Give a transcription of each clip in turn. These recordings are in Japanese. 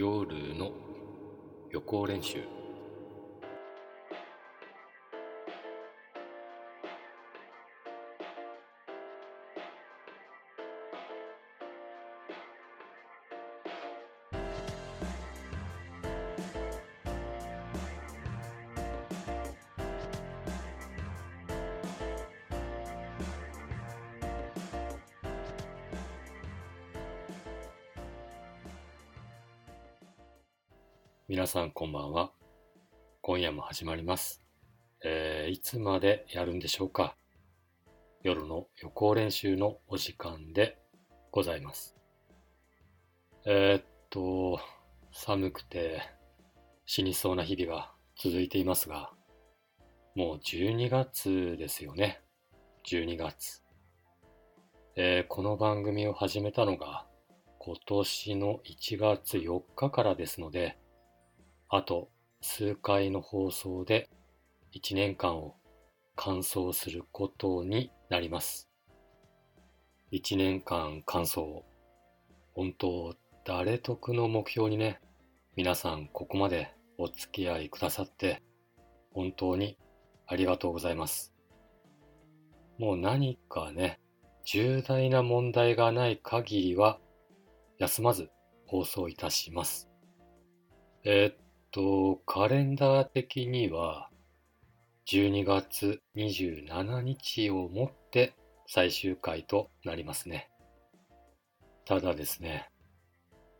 夜の予行練習。皆さんこんばんは。今夜も始まります。えーいつまでやるんでしょうか夜の予行練習のお時間でございます。えーっと、寒くて死にそうな日々が続いていますが、もう12月ですよね。12月。えーこの番組を始めたのが今年の1月4日からですので、あと数回の放送で1年間を完走することになります。1年間完走。本当、誰得の目標にね、皆さんここまでお付き合いくださって、本当にありがとうございます。もう何かね、重大な問題がない限りは、休まず放送いたします。えーっと、カレンダー的には、12月27日をもって最終回となりますね。ただですね、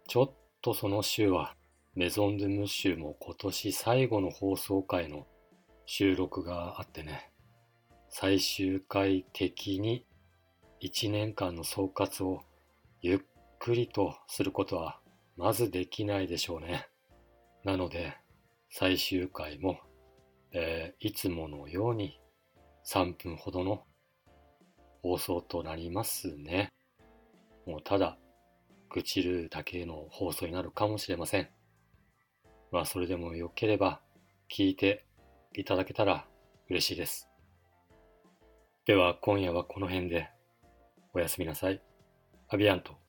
ちょっとその週は、メゾンドゥムッシュも今年最後の放送回の収録があってね、最終回的に1年間の総括をゆっくりとすることはまずできないでしょうね。なので、最終回も、えーいつものように3分ほどの放送となりますね。もうただ、愚痴るだけの放送になるかもしれません。まあ、それでもよければ聞いていただけたら嬉しいです。では、今夜はこの辺でおやすみなさい。アビアント。